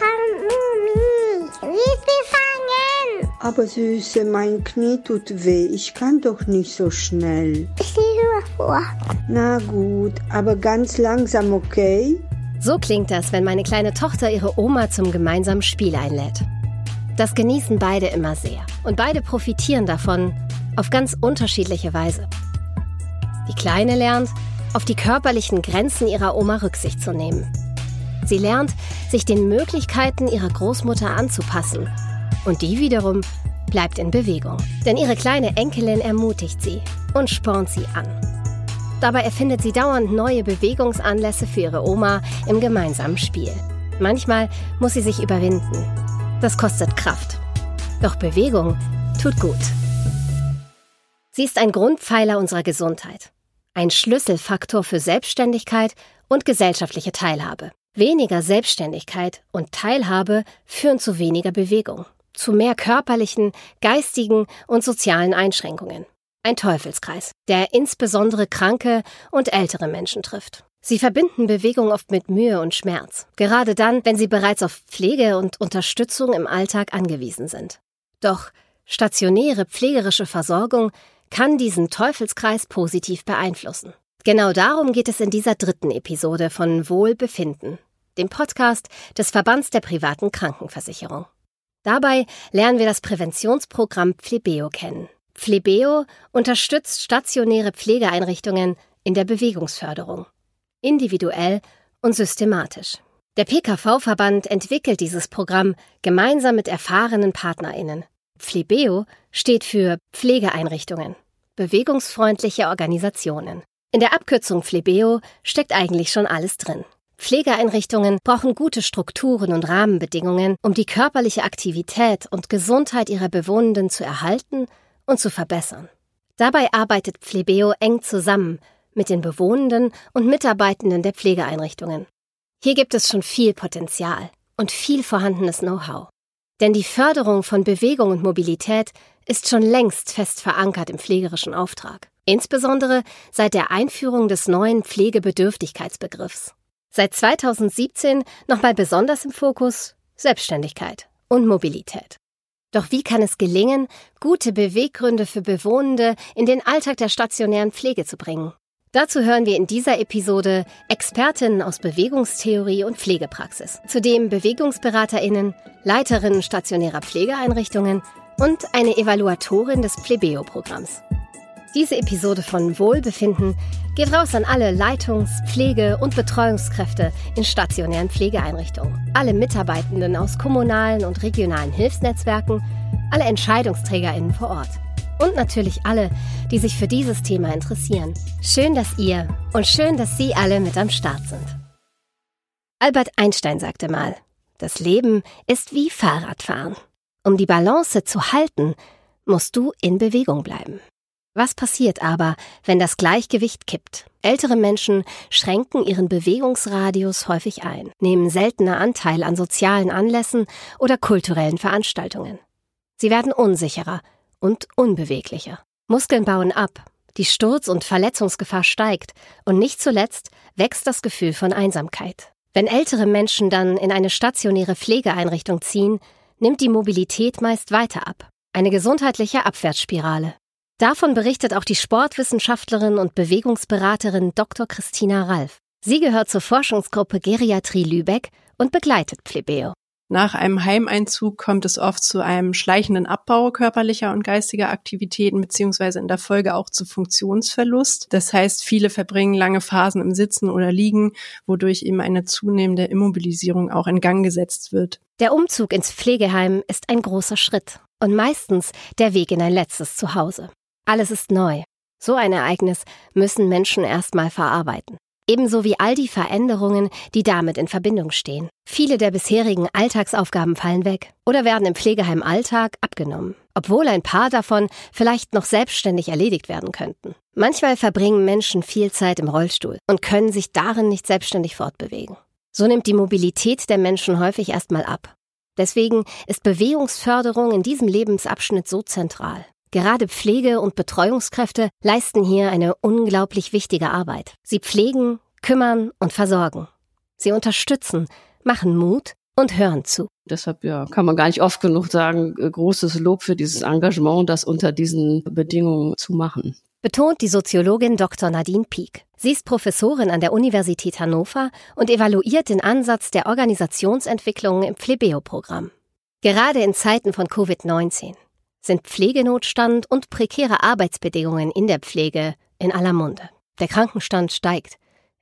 Mami, wir fangen. Aber Süße, mein Knie tut weh. Ich kann doch nicht so schnell. Ich lese vor. Na gut, aber ganz langsam, okay? So klingt das, wenn meine kleine Tochter ihre Oma zum gemeinsamen Spiel einlädt. Das genießen beide immer sehr. Und beide profitieren davon auf ganz unterschiedliche Weise. Die Kleine lernt, auf die körperlichen Grenzen ihrer Oma Rücksicht zu nehmen. Sie lernt, sich den Möglichkeiten ihrer Großmutter anzupassen. Und die wiederum bleibt in Bewegung. Denn ihre kleine Enkelin ermutigt sie und spornt sie an. Dabei erfindet sie dauernd neue Bewegungsanlässe für ihre Oma im gemeinsamen Spiel. Manchmal muss sie sich überwinden. Das kostet Kraft. Doch Bewegung tut gut. Sie ist ein Grundpfeiler unserer Gesundheit, ein Schlüsselfaktor für Selbstständigkeit und gesellschaftliche Teilhabe. Weniger Selbstständigkeit und Teilhabe führen zu weniger Bewegung, zu mehr körperlichen, geistigen und sozialen Einschränkungen. Ein Teufelskreis, der insbesondere kranke und ältere Menschen trifft. Sie verbinden Bewegung oft mit Mühe und Schmerz, gerade dann, wenn sie bereits auf Pflege und Unterstützung im Alltag angewiesen sind. Doch stationäre pflegerische Versorgung kann diesen Teufelskreis positiv beeinflussen. Genau darum geht es in dieser dritten Episode von Wohlbefinden, dem Podcast des Verbands der privaten Krankenversicherung. Dabei lernen wir das Präventionsprogramm Phlebeo kennen. Phlebeo unterstützt stationäre Pflegeeinrichtungen in der Bewegungsförderung individuell und systematisch. Der PKV-Verband entwickelt dieses Programm gemeinsam mit erfahrenen PartnerInnen. Phlebeo steht für Pflegeeinrichtungen, bewegungsfreundliche Organisationen. In der Abkürzung Phlebeo steckt eigentlich schon alles drin. Pflegeeinrichtungen brauchen gute Strukturen und Rahmenbedingungen, um die körperliche Aktivität und Gesundheit ihrer Bewohnenden zu erhalten und zu verbessern. Dabei arbeitet Phlebeo eng zusammen mit den Bewohnenden und Mitarbeitenden der Pflegeeinrichtungen. Hier gibt es schon viel Potenzial und viel vorhandenes Know-how. Denn die Förderung von Bewegung und Mobilität ist schon längst fest verankert im pflegerischen Auftrag. Insbesondere seit der Einführung des neuen Pflegebedürftigkeitsbegriffs. Seit 2017 nochmal besonders im Fokus Selbstständigkeit und Mobilität. Doch wie kann es gelingen, gute Beweggründe für Bewohnende in den Alltag der stationären Pflege zu bringen? Dazu hören wir in dieser Episode Expertinnen aus Bewegungstheorie und Pflegepraxis, zudem Bewegungsberaterinnen, Leiterinnen stationärer Pflegeeinrichtungen und eine Evaluatorin des Plebeo-Programms. Diese Episode von Wohlbefinden geht raus an alle Leitungs-, Pflege- und Betreuungskräfte in stationären Pflegeeinrichtungen, alle Mitarbeitenden aus kommunalen und regionalen Hilfsnetzwerken, alle Entscheidungsträgerinnen vor Ort und natürlich alle, die sich für dieses Thema interessieren. Schön, dass ihr und schön, dass Sie alle mit am Start sind. Albert Einstein sagte mal, das Leben ist wie Fahrradfahren. Um die Balance zu halten, musst du in Bewegung bleiben. Was passiert aber, wenn das Gleichgewicht kippt? Ältere Menschen schränken ihren Bewegungsradius häufig ein, nehmen seltener Anteil an sozialen Anlässen oder kulturellen Veranstaltungen. Sie werden unsicherer und unbeweglicher. Muskeln bauen ab, die Sturz- und Verletzungsgefahr steigt und nicht zuletzt wächst das Gefühl von Einsamkeit. Wenn ältere Menschen dann in eine stationäre Pflegeeinrichtung ziehen, nimmt die Mobilität meist weiter ab. Eine gesundheitliche Abwärtsspirale. Davon berichtet auch die Sportwissenschaftlerin und Bewegungsberaterin Dr. Christina Ralf. Sie gehört zur Forschungsgruppe Geriatrie Lübeck und begleitet Plebeo. Nach einem Heimeinzug kommt es oft zu einem schleichenden Abbau körperlicher und geistiger Aktivitäten beziehungsweise in der Folge auch zu Funktionsverlust. Das heißt, viele verbringen lange Phasen im Sitzen oder Liegen, wodurch eben eine zunehmende Immobilisierung auch in Gang gesetzt wird. Der Umzug ins Pflegeheim ist ein großer Schritt und meistens der Weg in ein letztes Zuhause. Alles ist neu. So ein Ereignis müssen Menschen erstmal verarbeiten ebenso wie all die Veränderungen, die damit in Verbindung stehen. Viele der bisherigen Alltagsaufgaben fallen weg oder werden im Pflegeheim Alltag abgenommen, obwohl ein paar davon vielleicht noch selbstständig erledigt werden könnten. Manchmal verbringen Menschen viel Zeit im Rollstuhl und können sich darin nicht selbstständig fortbewegen. So nimmt die Mobilität der Menschen häufig erstmal ab. Deswegen ist Bewegungsförderung in diesem Lebensabschnitt so zentral. Gerade Pflege- und Betreuungskräfte leisten hier eine unglaublich wichtige Arbeit. Sie pflegen, kümmern und versorgen. Sie unterstützen, machen Mut und hören zu. Deshalb ja, kann man gar nicht oft genug sagen, äh, großes Lob für dieses Engagement, das unter diesen Bedingungen zu machen. Betont die Soziologin Dr. Nadine Pieck. Sie ist Professorin an der Universität Hannover und evaluiert den Ansatz der Organisationsentwicklung im Phlebeo-Programm. Gerade in Zeiten von Covid-19 sind Pflegenotstand und prekäre Arbeitsbedingungen in der Pflege in aller Munde. Der Krankenstand steigt.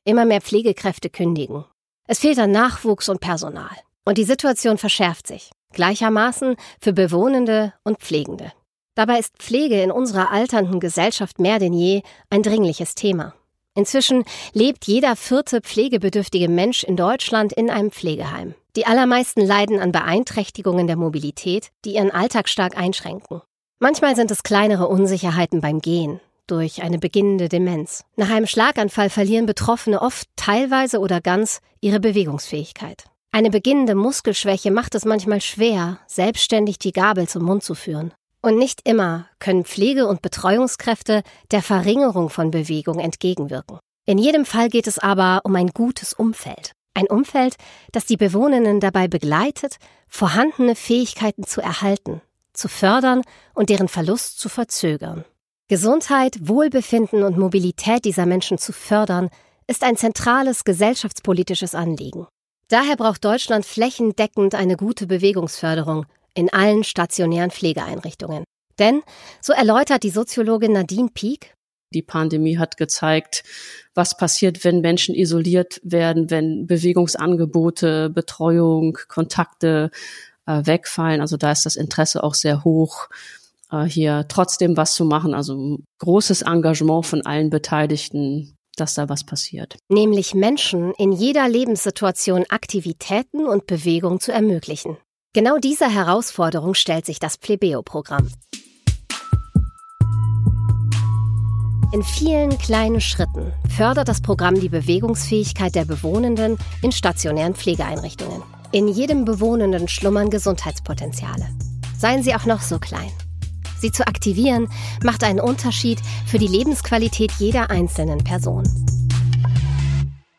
Immer mehr Pflegekräfte kündigen. Es fehlt an Nachwuchs und Personal. Und die Situation verschärft sich. Gleichermaßen für Bewohnende und Pflegende. Dabei ist Pflege in unserer alternden Gesellschaft mehr denn je ein dringliches Thema. Inzwischen lebt jeder vierte pflegebedürftige Mensch in Deutschland in einem Pflegeheim. Die allermeisten leiden an Beeinträchtigungen der Mobilität, die ihren Alltag stark einschränken. Manchmal sind es kleinere Unsicherheiten beim Gehen, durch eine beginnende Demenz. Nach einem Schlaganfall verlieren Betroffene oft teilweise oder ganz ihre Bewegungsfähigkeit. Eine beginnende Muskelschwäche macht es manchmal schwer, selbstständig die Gabel zum Mund zu führen. Und nicht immer können Pflege- und Betreuungskräfte der Verringerung von Bewegung entgegenwirken. In jedem Fall geht es aber um ein gutes Umfeld. Ein Umfeld, das die Bewohnenden dabei begleitet, vorhandene Fähigkeiten zu erhalten, zu fördern und deren Verlust zu verzögern. Gesundheit, Wohlbefinden und Mobilität dieser Menschen zu fördern, ist ein zentrales gesellschaftspolitisches Anliegen. Daher braucht Deutschland flächendeckend eine gute Bewegungsförderung in allen stationären Pflegeeinrichtungen. Denn, so erläutert die Soziologin Nadine Pieck, die Pandemie hat gezeigt, was passiert, wenn Menschen isoliert werden, wenn Bewegungsangebote, Betreuung, Kontakte äh, wegfallen. Also da ist das Interesse auch sehr hoch, äh, hier trotzdem was zu machen. Also großes Engagement von allen Beteiligten dass da was passiert. Nämlich Menschen in jeder Lebenssituation Aktivitäten und Bewegung zu ermöglichen. Genau dieser Herausforderung stellt sich das Plebeo-Programm. In vielen kleinen Schritten fördert das Programm die Bewegungsfähigkeit der Bewohnenden in stationären Pflegeeinrichtungen. In jedem Bewohnenden schlummern Gesundheitspotenziale. Seien sie auch noch so klein. Sie zu aktivieren, macht einen Unterschied für die Lebensqualität jeder einzelnen Person.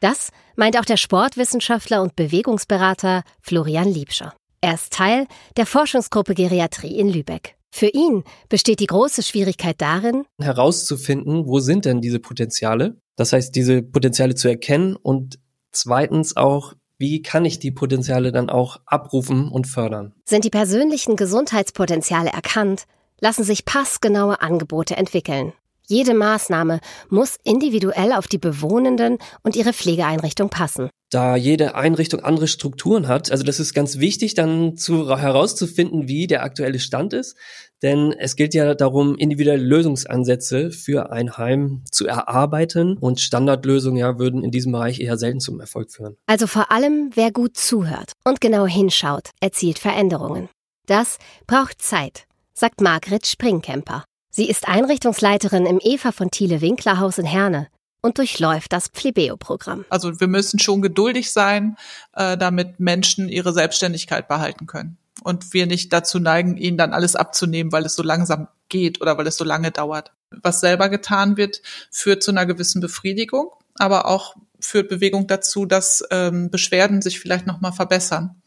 Das meint auch der Sportwissenschaftler und Bewegungsberater Florian Liebscher. Er ist Teil der Forschungsgruppe Geriatrie in Lübeck. Für ihn besteht die große Schwierigkeit darin, herauszufinden, wo sind denn diese Potenziale? Das heißt, diese Potenziale zu erkennen und zweitens auch, wie kann ich die Potenziale dann auch abrufen und fördern? Sind die persönlichen Gesundheitspotenziale erkannt, lassen sich passgenaue Angebote entwickeln. Jede Maßnahme muss individuell auf die Bewohnenden und ihre Pflegeeinrichtung passen. Da jede Einrichtung andere Strukturen hat, also das ist ganz wichtig, dann zu, herauszufinden, wie der aktuelle Stand ist. Denn es gilt ja darum, individuelle Lösungsansätze für ein Heim zu erarbeiten und Standardlösungen ja würden in diesem Bereich eher selten zum Erfolg führen. Also vor allem, wer gut zuhört und genau hinschaut, erzielt Veränderungen. Das braucht Zeit sagt Margret Springkemper. Sie ist Einrichtungsleiterin im Eva von Thiele Winkler Haus in Herne und durchläuft das Plebeo-Programm. Also wir müssen schon geduldig sein, äh, damit Menschen ihre Selbstständigkeit behalten können. Und wir nicht dazu neigen, ihnen dann alles abzunehmen, weil es so langsam geht oder weil es so lange dauert. Was selber getan wird, führt zu einer gewissen Befriedigung, aber auch führt Bewegung dazu, dass ähm, Beschwerden sich vielleicht nochmal verbessern.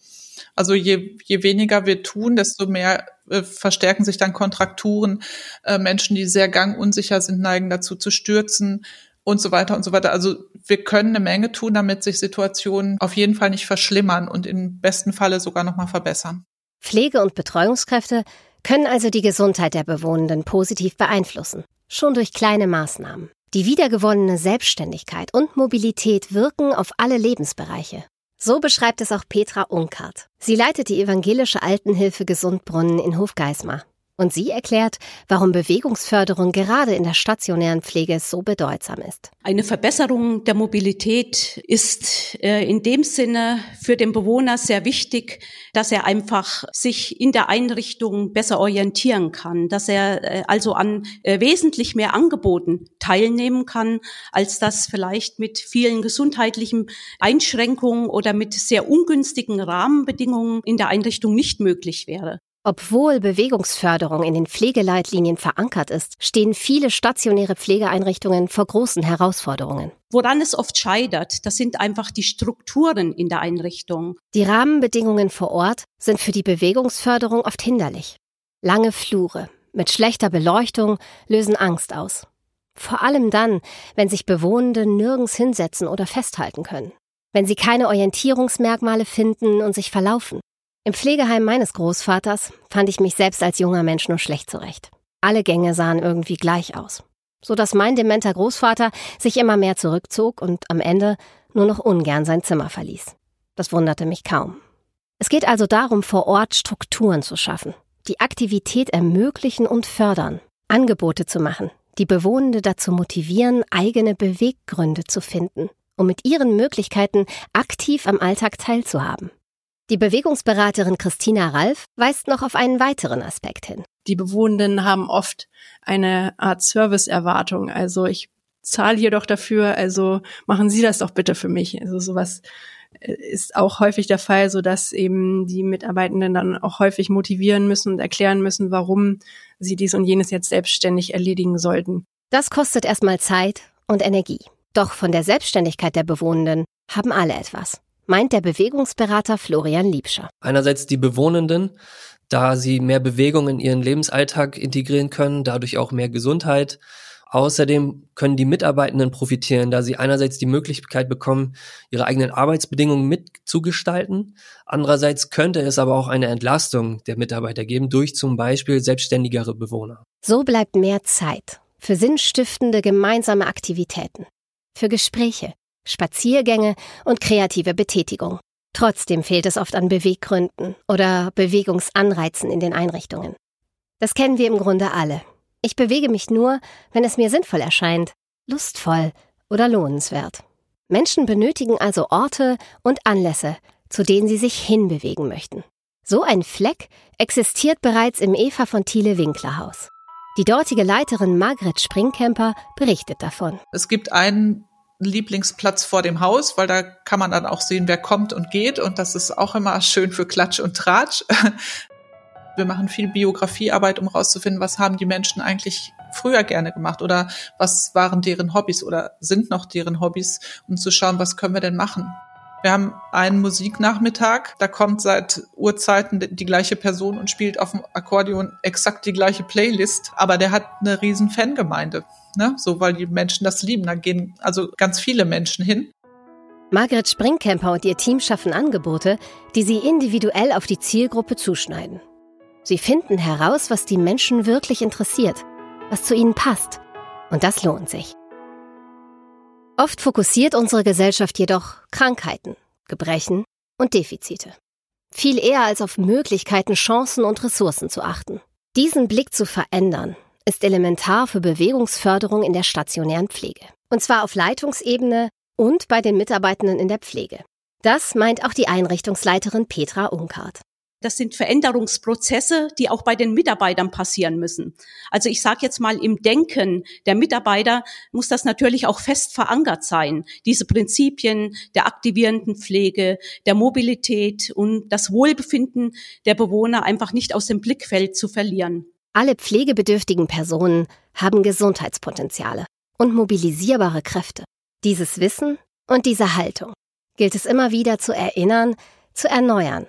Also je, je weniger wir tun, desto mehr äh, verstärken sich dann Kontrakturen. Äh, Menschen, die sehr gangunsicher sind, neigen dazu zu stürzen und so weiter und so weiter. Also wir können eine Menge tun, damit sich Situationen auf jeden Fall nicht verschlimmern und im besten Falle sogar nochmal verbessern. Pflege- und Betreuungskräfte können also die Gesundheit der Bewohnenden positiv beeinflussen, schon durch kleine Maßnahmen. Die wiedergewonnene Selbstständigkeit und Mobilität wirken auf alle Lebensbereiche. So beschreibt es auch Petra Unkart. Sie leitet die evangelische Altenhilfe Gesundbrunnen in Hofgeismar. Und sie erklärt, warum Bewegungsförderung gerade in der stationären Pflege so bedeutsam ist. Eine Verbesserung der Mobilität ist äh, in dem Sinne für den Bewohner sehr wichtig, dass er einfach sich in der Einrichtung besser orientieren kann, dass er äh, also an äh, wesentlich mehr Angeboten teilnehmen kann, als das vielleicht mit vielen gesundheitlichen Einschränkungen oder mit sehr ungünstigen Rahmenbedingungen in der Einrichtung nicht möglich wäre. Obwohl Bewegungsförderung in den Pflegeleitlinien verankert ist, stehen viele stationäre Pflegeeinrichtungen vor großen Herausforderungen. Woran es oft scheitert, das sind einfach die Strukturen in der Einrichtung. Die Rahmenbedingungen vor Ort sind für die Bewegungsförderung oft hinderlich. Lange Flure mit schlechter Beleuchtung lösen Angst aus. Vor allem dann, wenn sich Bewohnende nirgends hinsetzen oder festhalten können. Wenn sie keine Orientierungsmerkmale finden und sich verlaufen. Im Pflegeheim meines Großvaters fand ich mich selbst als junger Mensch nur schlecht zurecht. Alle Gänge sahen irgendwie gleich aus. So dass mein dementer Großvater sich immer mehr zurückzog und am Ende nur noch ungern sein Zimmer verließ. Das wunderte mich kaum. Es geht also darum, vor Ort Strukturen zu schaffen, die Aktivität ermöglichen und fördern, Angebote zu machen, die Bewohnende dazu motivieren, eigene Beweggründe zu finden, um mit ihren Möglichkeiten aktiv am Alltag teilzuhaben. Die Bewegungsberaterin Christina Ralf weist noch auf einen weiteren Aspekt hin. Die Bewohnenden haben oft eine Art Serviceerwartung. Also ich zahle hier doch dafür, also machen Sie das doch bitte für mich. Also sowas äh, ist auch häufig der Fall, so dass eben die Mitarbeitenden dann auch häufig motivieren müssen und erklären müssen, warum sie dies und jenes jetzt selbstständig erledigen sollten. Das kostet erstmal Zeit und Energie. Doch von der Selbstständigkeit der Bewohnenden haben alle etwas meint der Bewegungsberater Florian Liebscher. Einerseits die Bewohnenden, da sie mehr Bewegung in ihren Lebensalltag integrieren können, dadurch auch mehr Gesundheit. Außerdem können die Mitarbeitenden profitieren, da sie einerseits die Möglichkeit bekommen, ihre eigenen Arbeitsbedingungen mitzugestalten. Andererseits könnte es aber auch eine Entlastung der Mitarbeiter geben durch zum Beispiel selbstständigere Bewohner. So bleibt mehr Zeit für sinnstiftende gemeinsame Aktivitäten, für Gespräche, Spaziergänge und kreative Betätigung. Trotzdem fehlt es oft an Beweggründen oder Bewegungsanreizen in den Einrichtungen. Das kennen wir im Grunde alle. Ich bewege mich nur, wenn es mir sinnvoll erscheint, lustvoll oder lohnenswert. Menschen benötigen also Orte und Anlässe, zu denen sie sich hinbewegen möchten. So ein Fleck existiert bereits im Eva von Thiele Winkler Haus. Die dortige Leiterin Margret Springkemper berichtet davon. Es gibt einen Lieblingsplatz vor dem Haus, weil da kann man dann auch sehen, wer kommt und geht. Und das ist auch immer schön für Klatsch und Tratsch. Wir machen viel Biografiearbeit, um rauszufinden, was haben die Menschen eigentlich früher gerne gemacht oder was waren deren Hobbys oder sind noch deren Hobbys, um zu schauen, was können wir denn machen. Wir haben einen Musiknachmittag, da kommt seit Urzeiten die gleiche Person und spielt auf dem Akkordeon exakt die gleiche Playlist, aber der hat eine riesen Fangemeinde ne? So, weil die Menschen das lieben. Da gehen also ganz viele Menschen hin. Margret Springkemper und ihr Team schaffen Angebote, die sie individuell auf die Zielgruppe zuschneiden. Sie finden heraus, was die Menschen wirklich interessiert, was zu ihnen passt. Und das lohnt sich. Oft fokussiert unsere Gesellschaft jedoch Krankheiten, Gebrechen und Defizite. Viel eher als auf Möglichkeiten, Chancen und Ressourcen zu achten. Diesen Blick zu verändern ist elementar für Bewegungsförderung in der stationären Pflege. Und zwar auf Leitungsebene und bei den Mitarbeitenden in der Pflege. Das meint auch die Einrichtungsleiterin Petra Unkart. Das sind Veränderungsprozesse, die auch bei den Mitarbeitern passieren müssen. Also ich sage jetzt mal, im Denken der Mitarbeiter muss das natürlich auch fest verankert sein. Diese Prinzipien der aktivierenden Pflege, der Mobilität und das Wohlbefinden der Bewohner einfach nicht aus dem Blickfeld zu verlieren. Alle pflegebedürftigen Personen haben Gesundheitspotenziale und mobilisierbare Kräfte. Dieses Wissen und diese Haltung gilt es immer wieder zu erinnern, zu erneuern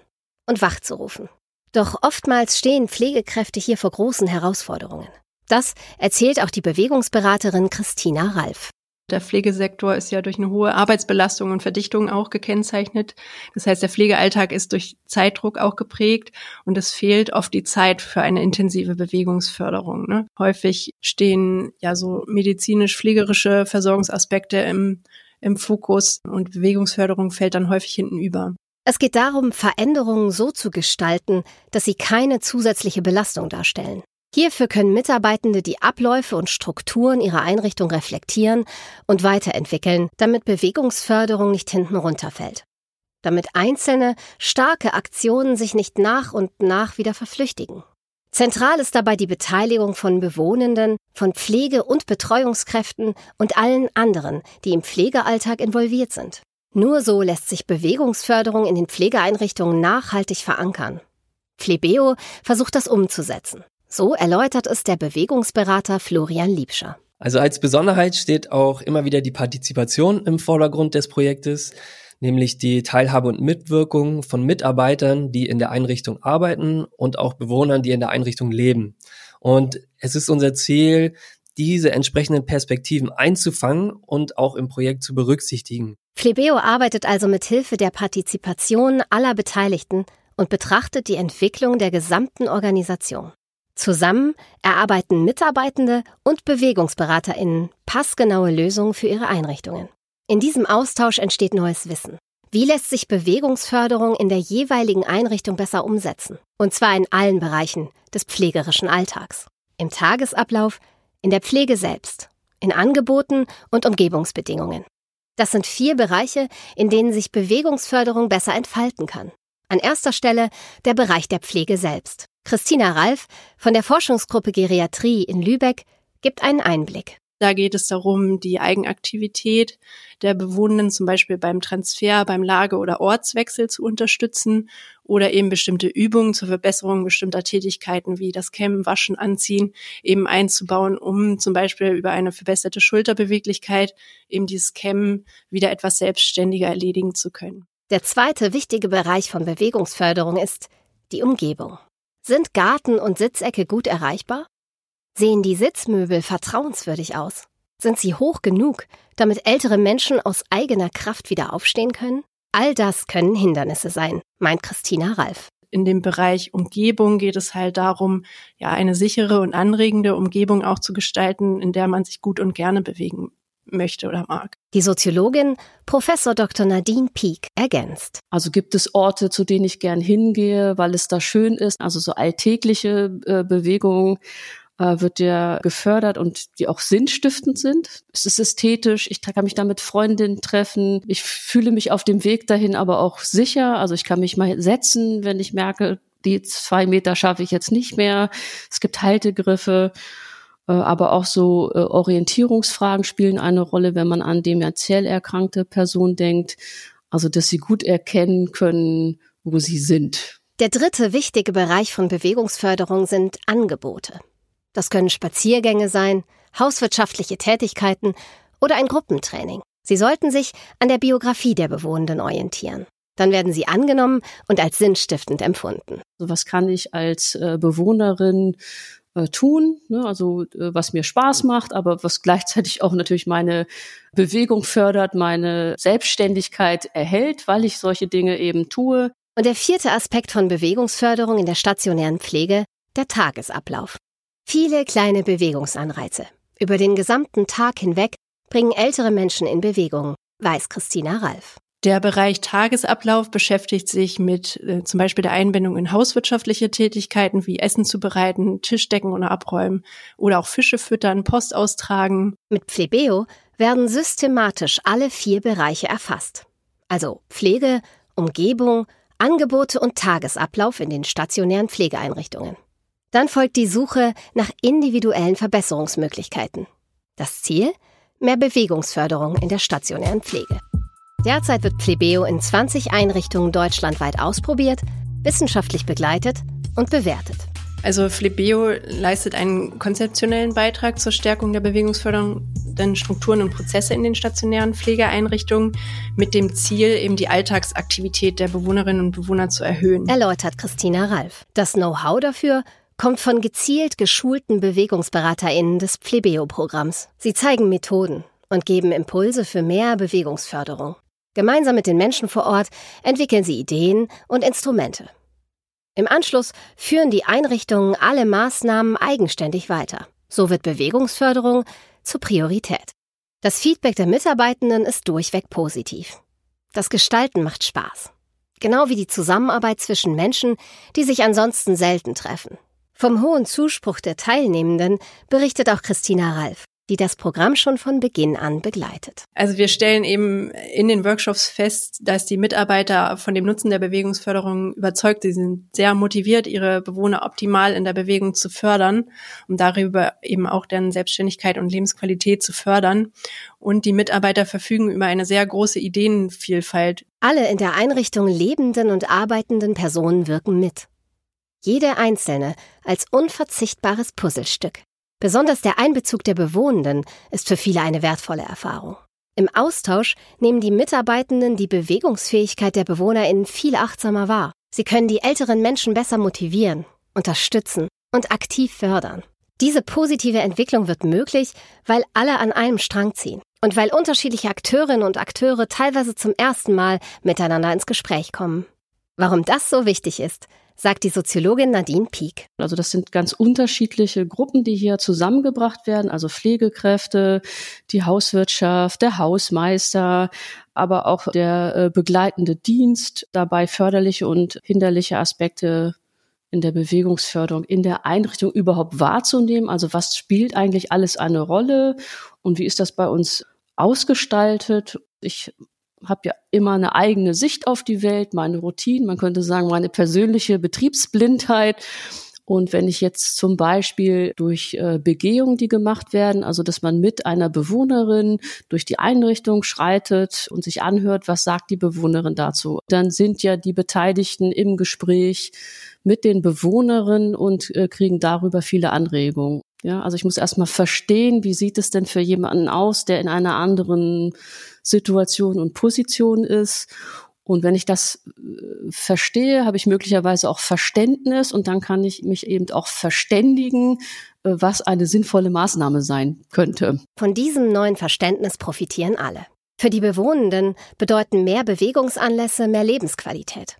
und wachzurufen. Doch oftmals stehen Pflegekräfte hier vor großen Herausforderungen. Das erzählt auch die Bewegungsberaterin Christina Ralf. Der Pflegesektor ist ja durch eine hohe Arbeitsbelastung und Verdichtung auch gekennzeichnet. Das heißt, der Pflegealltag ist durch Zeitdruck auch geprägt und es fehlt oft die Zeit für eine intensive Bewegungsförderung. Ne? Häufig stehen ja so medizinisch-pflegerische Versorgungsaspekte im, im Fokus und Bewegungsförderung fällt dann häufig hinten über. Es geht darum, Veränderungen so zu gestalten, dass sie keine zusätzliche Belastung darstellen. Hierfür können Mitarbeitende die Abläufe und Strukturen ihrer Einrichtung reflektieren und weiterentwickeln, damit Bewegungsförderung nicht hinten runterfällt. Damit einzelne, starke Aktionen sich nicht nach und nach wieder verflüchtigen. Zentral ist dabei die Beteiligung von Bewohnenden, von Pflege- und Betreuungskräften und allen anderen, die im Pflegealltag involviert sind. Nur so lässt sich Bewegungsförderung in den Pflegeeinrichtungen nachhaltig verankern. Flebeo versucht das umzusetzen. So erläutert es der Bewegungsberater Florian Liebscher. Also als Besonderheit steht auch immer wieder die Partizipation im Vordergrund des Projektes, nämlich die Teilhabe und Mitwirkung von Mitarbeitern, die in der Einrichtung arbeiten und auch Bewohnern, die in der Einrichtung leben. Und es ist unser Ziel, diese entsprechenden Perspektiven einzufangen und auch im Projekt zu berücksichtigen. Flebeo arbeitet also mit Hilfe der Partizipation aller Beteiligten und betrachtet die Entwicklung der gesamten Organisation. Zusammen erarbeiten Mitarbeitende und Bewegungsberaterinnen passgenaue Lösungen für ihre Einrichtungen. In diesem Austausch entsteht neues Wissen. Wie lässt sich Bewegungsförderung in der jeweiligen Einrichtung besser umsetzen? Und zwar in allen Bereichen des pflegerischen Alltags. Im Tagesablauf, in der Pflege selbst, in Angeboten und Umgebungsbedingungen. Das sind vier Bereiche, in denen sich Bewegungsförderung besser entfalten kann. An erster Stelle der Bereich der Pflege selbst. Christina Ralf von der Forschungsgruppe Geriatrie in Lübeck gibt einen Einblick. Da geht es darum, die Eigenaktivität der Bewohnenden zum Beispiel beim Transfer, beim Lage- oder Ortswechsel zu unterstützen oder eben bestimmte Übungen zur Verbesserung bestimmter Tätigkeiten wie das Kämmen, Waschen, Anziehen eben einzubauen, um zum Beispiel über eine verbesserte Schulterbeweglichkeit eben dieses Kämmen wieder etwas selbstständiger erledigen zu können. Der zweite wichtige Bereich von Bewegungsförderung ist die Umgebung. Sind Garten und Sitzecke gut erreichbar? Sehen die Sitzmöbel vertrauenswürdig aus? Sind sie hoch genug, damit ältere Menschen aus eigener Kraft wieder aufstehen können? All das können Hindernisse sein, meint Christina Ralf. In dem Bereich Umgebung geht es halt darum, ja, eine sichere und anregende Umgebung auch zu gestalten, in der man sich gut und gerne bewegen möchte oder mag. Die Soziologin Professor Dr. Nadine Pieck ergänzt. Also gibt es Orte, zu denen ich gern hingehe, weil es da schön ist, also so alltägliche äh, Bewegungen äh, wird der gefördert und die auch sinnstiftend sind. Es ist ästhetisch, ich kann mich da mit Freundinnen treffen, ich fühle mich auf dem Weg dahin aber auch sicher, also ich kann mich mal setzen, wenn ich merke, die zwei Meter schaffe ich jetzt nicht mehr. Es gibt Haltegriffe. Äh, aber auch so äh, Orientierungsfragen spielen eine Rolle, wenn man an demenziell erkrankte Person denkt. Also, dass sie gut erkennen können, wo sie sind. Der dritte wichtige Bereich von Bewegungsförderung sind Angebote. Das können Spaziergänge sein, hauswirtschaftliche Tätigkeiten oder ein Gruppentraining. Sie sollten sich an der Biografie der Bewohnenden orientieren. Dann werden sie angenommen und als sinnstiftend empfunden. Also was kann ich als äh, Bewohnerin äh, tun, ne? also äh, was mir Spaß macht, aber was gleichzeitig auch natürlich meine Bewegung fördert, meine Selbstständigkeit erhält, weil ich solche Dinge eben tue. Und der vierte Aspekt von Bewegungsförderung in der stationären Pflege, der Tagesablauf. Viele kleine Bewegungsanreize. Über den gesamten Tag hinweg bringen ältere Menschen in Bewegung, weiß Christina Ralf. Der Bereich Tagesablauf beschäftigt sich mit äh, zum Beispiel der Einbindung in hauswirtschaftliche Tätigkeiten wie Essen zubereiten, Tischdecken oder abräumen oder auch Fische füttern, Post austragen. Mit Pflebeo werden systematisch alle vier Bereiche erfasst. Also Pflege, Umgebung, Angebote und Tagesablauf in den stationären Pflegeeinrichtungen. Dann folgt die Suche nach individuellen Verbesserungsmöglichkeiten. Das Ziel? Mehr Bewegungsförderung in der stationären Pflege. Derzeit wird Plebeo in 20 Einrichtungen deutschlandweit ausprobiert, wissenschaftlich begleitet und bewertet. Also Flebeo leistet einen konzeptionellen Beitrag zur Stärkung der bewegungsfördernden Strukturen und Prozesse in den stationären Pflegeeinrichtungen mit dem Ziel, eben die Alltagsaktivität der Bewohnerinnen und Bewohner zu erhöhen. Erläutert Christina Ralf. Das Know-how dafür kommt von gezielt geschulten BewegungsberaterInnen des Plebeo-Programms. Sie zeigen Methoden und geben Impulse für mehr Bewegungsförderung. Gemeinsam mit den Menschen vor Ort entwickeln sie Ideen und Instrumente. Im Anschluss führen die Einrichtungen alle Maßnahmen eigenständig weiter. So wird Bewegungsförderung zur Priorität. Das Feedback der Mitarbeitenden ist durchweg positiv. Das Gestalten macht Spaß. Genau wie die Zusammenarbeit zwischen Menschen, die sich ansonsten selten treffen. Vom hohen Zuspruch der Teilnehmenden berichtet auch Christina Ralf die das Programm schon von Beginn an begleitet. Also wir stellen eben in den Workshops fest, dass die Mitarbeiter von dem Nutzen der Bewegungsförderung überzeugt sind. Sie sind sehr motiviert, ihre Bewohner optimal in der Bewegung zu fördern, um darüber eben auch deren Selbstständigkeit und Lebensqualität zu fördern. Und die Mitarbeiter verfügen über eine sehr große Ideenvielfalt. Alle in der Einrichtung lebenden und arbeitenden Personen wirken mit. Jede einzelne als unverzichtbares Puzzlestück. Besonders der Einbezug der Bewohnenden ist für viele eine wertvolle Erfahrung. Im Austausch nehmen die Mitarbeitenden die Bewegungsfähigkeit der BewohnerInnen viel achtsamer wahr. Sie können die älteren Menschen besser motivieren, unterstützen und aktiv fördern. Diese positive Entwicklung wird möglich, weil alle an einem Strang ziehen und weil unterschiedliche Akteurinnen und Akteure teilweise zum ersten Mal miteinander ins Gespräch kommen. Warum das so wichtig ist, sagt die Soziologin Nadine Pieck. Also das sind ganz unterschiedliche Gruppen, die hier zusammengebracht werden, also Pflegekräfte, die Hauswirtschaft, der Hausmeister, aber auch der äh, begleitende Dienst, dabei förderliche und hinderliche Aspekte in der Bewegungsförderung in der Einrichtung überhaupt wahrzunehmen. Also was spielt eigentlich alles eine Rolle und wie ist das bei uns ausgestaltet? Ich habe ja immer eine eigene Sicht auf die Welt, meine Routinen, man könnte sagen, meine persönliche Betriebsblindheit. Und wenn ich jetzt zum Beispiel durch äh, Begehungen, die gemacht werden, also dass man mit einer Bewohnerin durch die Einrichtung schreitet und sich anhört, was sagt die Bewohnerin dazu, dann sind ja die Beteiligten im Gespräch mit den Bewohnerinnen und äh, kriegen darüber viele Anregungen. Ja, also ich muss erstmal verstehen, wie sieht es denn für jemanden aus, der in einer anderen Situation und Position ist. Und wenn ich das äh, verstehe, habe ich möglicherweise auch Verständnis und dann kann ich mich eben auch verständigen, äh, was eine sinnvolle Maßnahme sein könnte. Von diesem neuen Verständnis profitieren alle. Für die Bewohnenden bedeuten mehr Bewegungsanlässe mehr Lebensqualität.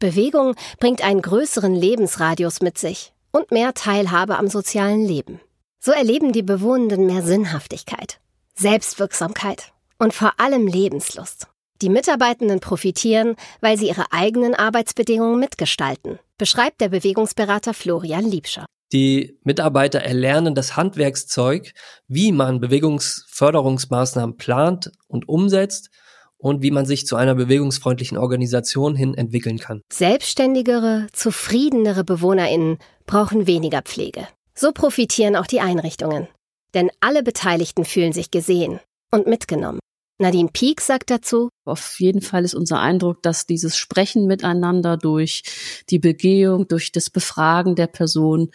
Bewegung bringt einen größeren Lebensradius mit sich und mehr Teilhabe am sozialen Leben. So erleben die Bewohnenden mehr Sinnhaftigkeit, Selbstwirksamkeit und vor allem Lebenslust. Die Mitarbeitenden profitieren, weil sie ihre eigenen Arbeitsbedingungen mitgestalten, beschreibt der Bewegungsberater Florian Liebscher. Die Mitarbeiter erlernen das Handwerkszeug, wie man Bewegungsförderungsmaßnahmen plant und umsetzt und wie man sich zu einer bewegungsfreundlichen Organisation hin entwickeln kann. Selbstständigere, zufriedenere Bewohnerinnen brauchen weniger Pflege. So profitieren auch die Einrichtungen. Denn alle Beteiligten fühlen sich gesehen und mitgenommen. Nadine Pieck sagt dazu, auf jeden Fall ist unser Eindruck, dass dieses Sprechen miteinander durch die Begehung, durch das Befragen der Person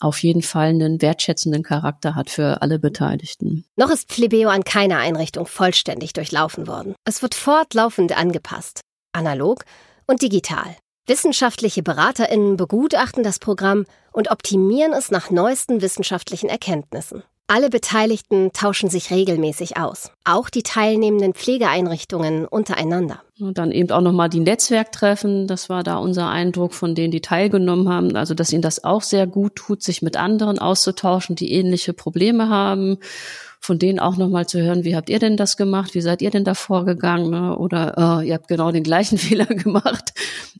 auf jeden Fall einen wertschätzenden Charakter hat für alle Beteiligten. Noch ist Plebeo an keiner Einrichtung vollständig durchlaufen worden. Es wird fortlaufend angepasst, analog und digital. Wissenschaftliche Beraterinnen begutachten das Programm und optimieren es nach neuesten wissenschaftlichen Erkenntnissen. Alle Beteiligten tauschen sich regelmäßig aus, auch die teilnehmenden Pflegeeinrichtungen untereinander. Und dann eben auch nochmal die Netzwerktreffen, das war da unser Eindruck von denen, die teilgenommen haben, also dass ihnen das auch sehr gut tut, sich mit anderen auszutauschen, die ähnliche Probleme haben, von denen auch nochmal zu hören, wie habt ihr denn das gemacht, wie seid ihr denn da vorgegangen ne? oder oh, ihr habt genau den gleichen Fehler gemacht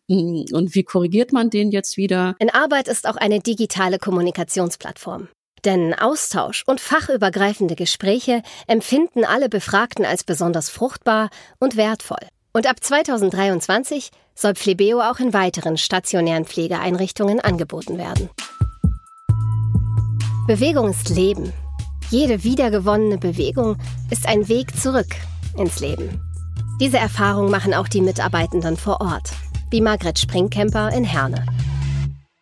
und wie korrigiert man den jetzt wieder? In Arbeit ist auch eine digitale Kommunikationsplattform. Denn Austausch und fachübergreifende Gespräche empfinden alle Befragten als besonders fruchtbar und wertvoll. Und ab 2023 soll Phlebeo auch in weiteren stationären Pflegeeinrichtungen angeboten werden. Bewegung ist Leben. Jede wiedergewonnene Bewegung ist ein Weg zurück ins Leben. Diese Erfahrung machen auch die Mitarbeitenden vor Ort, wie Margret Springkemper in Herne.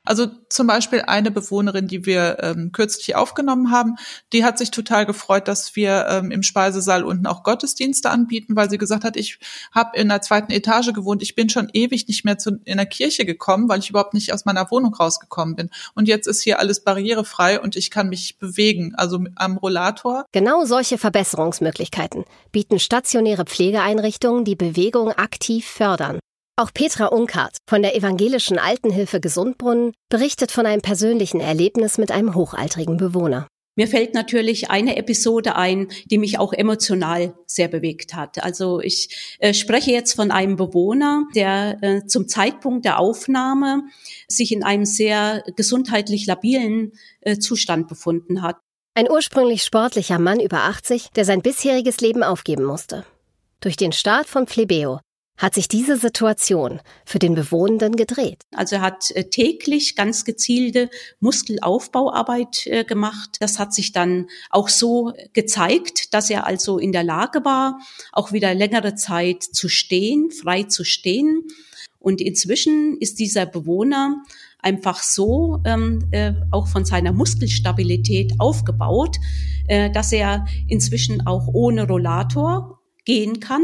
Also zum Beispiel eine Bewohnerin, die wir ähm, kürzlich aufgenommen haben, die hat sich total gefreut, dass wir ähm, im Speisesaal unten auch Gottesdienste anbieten, weil sie gesagt hat, ich habe in der zweiten Etage gewohnt, ich bin schon ewig nicht mehr zu, in der Kirche gekommen, weil ich überhaupt nicht aus meiner Wohnung rausgekommen bin. Und jetzt ist hier alles barrierefrei und ich kann mich bewegen, also am Rollator. Genau solche Verbesserungsmöglichkeiten bieten stationäre Pflegeeinrichtungen, die Bewegung aktiv fördern. Auch Petra Unkart von der Evangelischen Altenhilfe Gesundbrunnen berichtet von einem persönlichen Erlebnis mit einem hochaltrigen Bewohner. Mir fällt natürlich eine Episode ein, die mich auch emotional sehr bewegt hat. Also ich äh, spreche jetzt von einem Bewohner, der äh, zum Zeitpunkt der Aufnahme sich in einem sehr gesundheitlich labilen äh, Zustand befunden hat. Ein ursprünglich sportlicher Mann über 80, der sein bisheriges Leben aufgeben musste. Durch den Start von Plebeo hat sich diese Situation für den Bewohnenden gedreht. Also er hat äh, täglich ganz gezielte Muskelaufbauarbeit äh, gemacht. Das hat sich dann auch so gezeigt, dass er also in der Lage war, auch wieder längere Zeit zu stehen, frei zu stehen. Und inzwischen ist dieser Bewohner einfach so ähm, äh, auch von seiner Muskelstabilität aufgebaut, äh, dass er inzwischen auch ohne Rollator gehen kann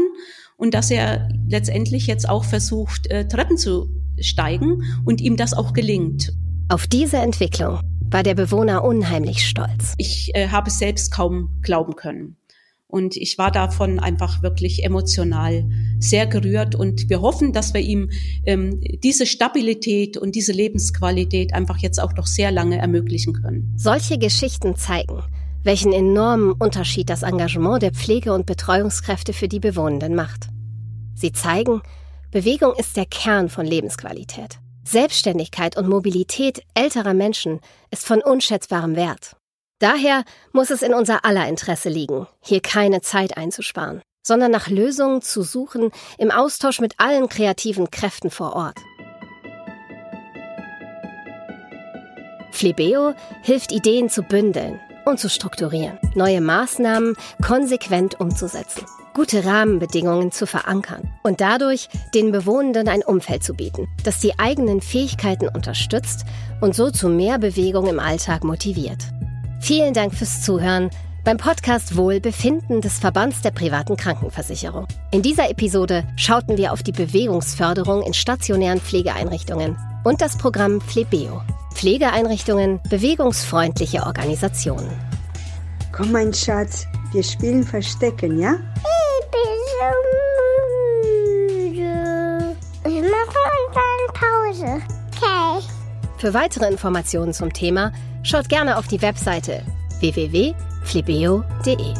und dass er letztendlich jetzt auch versucht, äh, Treppen zu steigen und ihm das auch gelingt. Auf diese Entwicklung war der Bewohner unheimlich stolz. Ich äh, habe es selbst kaum glauben können. Und ich war davon einfach wirklich emotional sehr gerührt. Und wir hoffen, dass wir ihm ähm, diese Stabilität und diese Lebensqualität einfach jetzt auch noch sehr lange ermöglichen können. Solche Geschichten zeigen, welchen enormen Unterschied das Engagement der Pflege- und Betreuungskräfte für die Bewohnenden macht. Sie zeigen, Bewegung ist der Kern von Lebensqualität. Selbstständigkeit und Mobilität älterer Menschen ist von unschätzbarem Wert. Daher muss es in unser aller Interesse liegen, hier keine Zeit einzusparen, sondern nach Lösungen zu suchen im Austausch mit allen kreativen Kräften vor Ort. Flebeo hilft Ideen zu bündeln und zu strukturieren, neue Maßnahmen konsequent umzusetzen, gute Rahmenbedingungen zu verankern und dadurch den Bewohnenden ein Umfeld zu bieten, das die eigenen Fähigkeiten unterstützt und so zu mehr Bewegung im Alltag motiviert. Vielen Dank fürs Zuhören beim Podcast Wohlbefinden des Verbands der privaten Krankenversicherung. In dieser Episode schauten wir auf die Bewegungsförderung in stationären Pflegeeinrichtungen und das Programm Flebeo. Pflegeeinrichtungen, bewegungsfreundliche Organisationen. Komm, mein Schatz, wir spielen Verstecken, ja? Ich bin so müde. Ich mache dann Pause. Okay. Für weitere Informationen zum Thema schaut gerne auf die Webseite www.flebeo.de.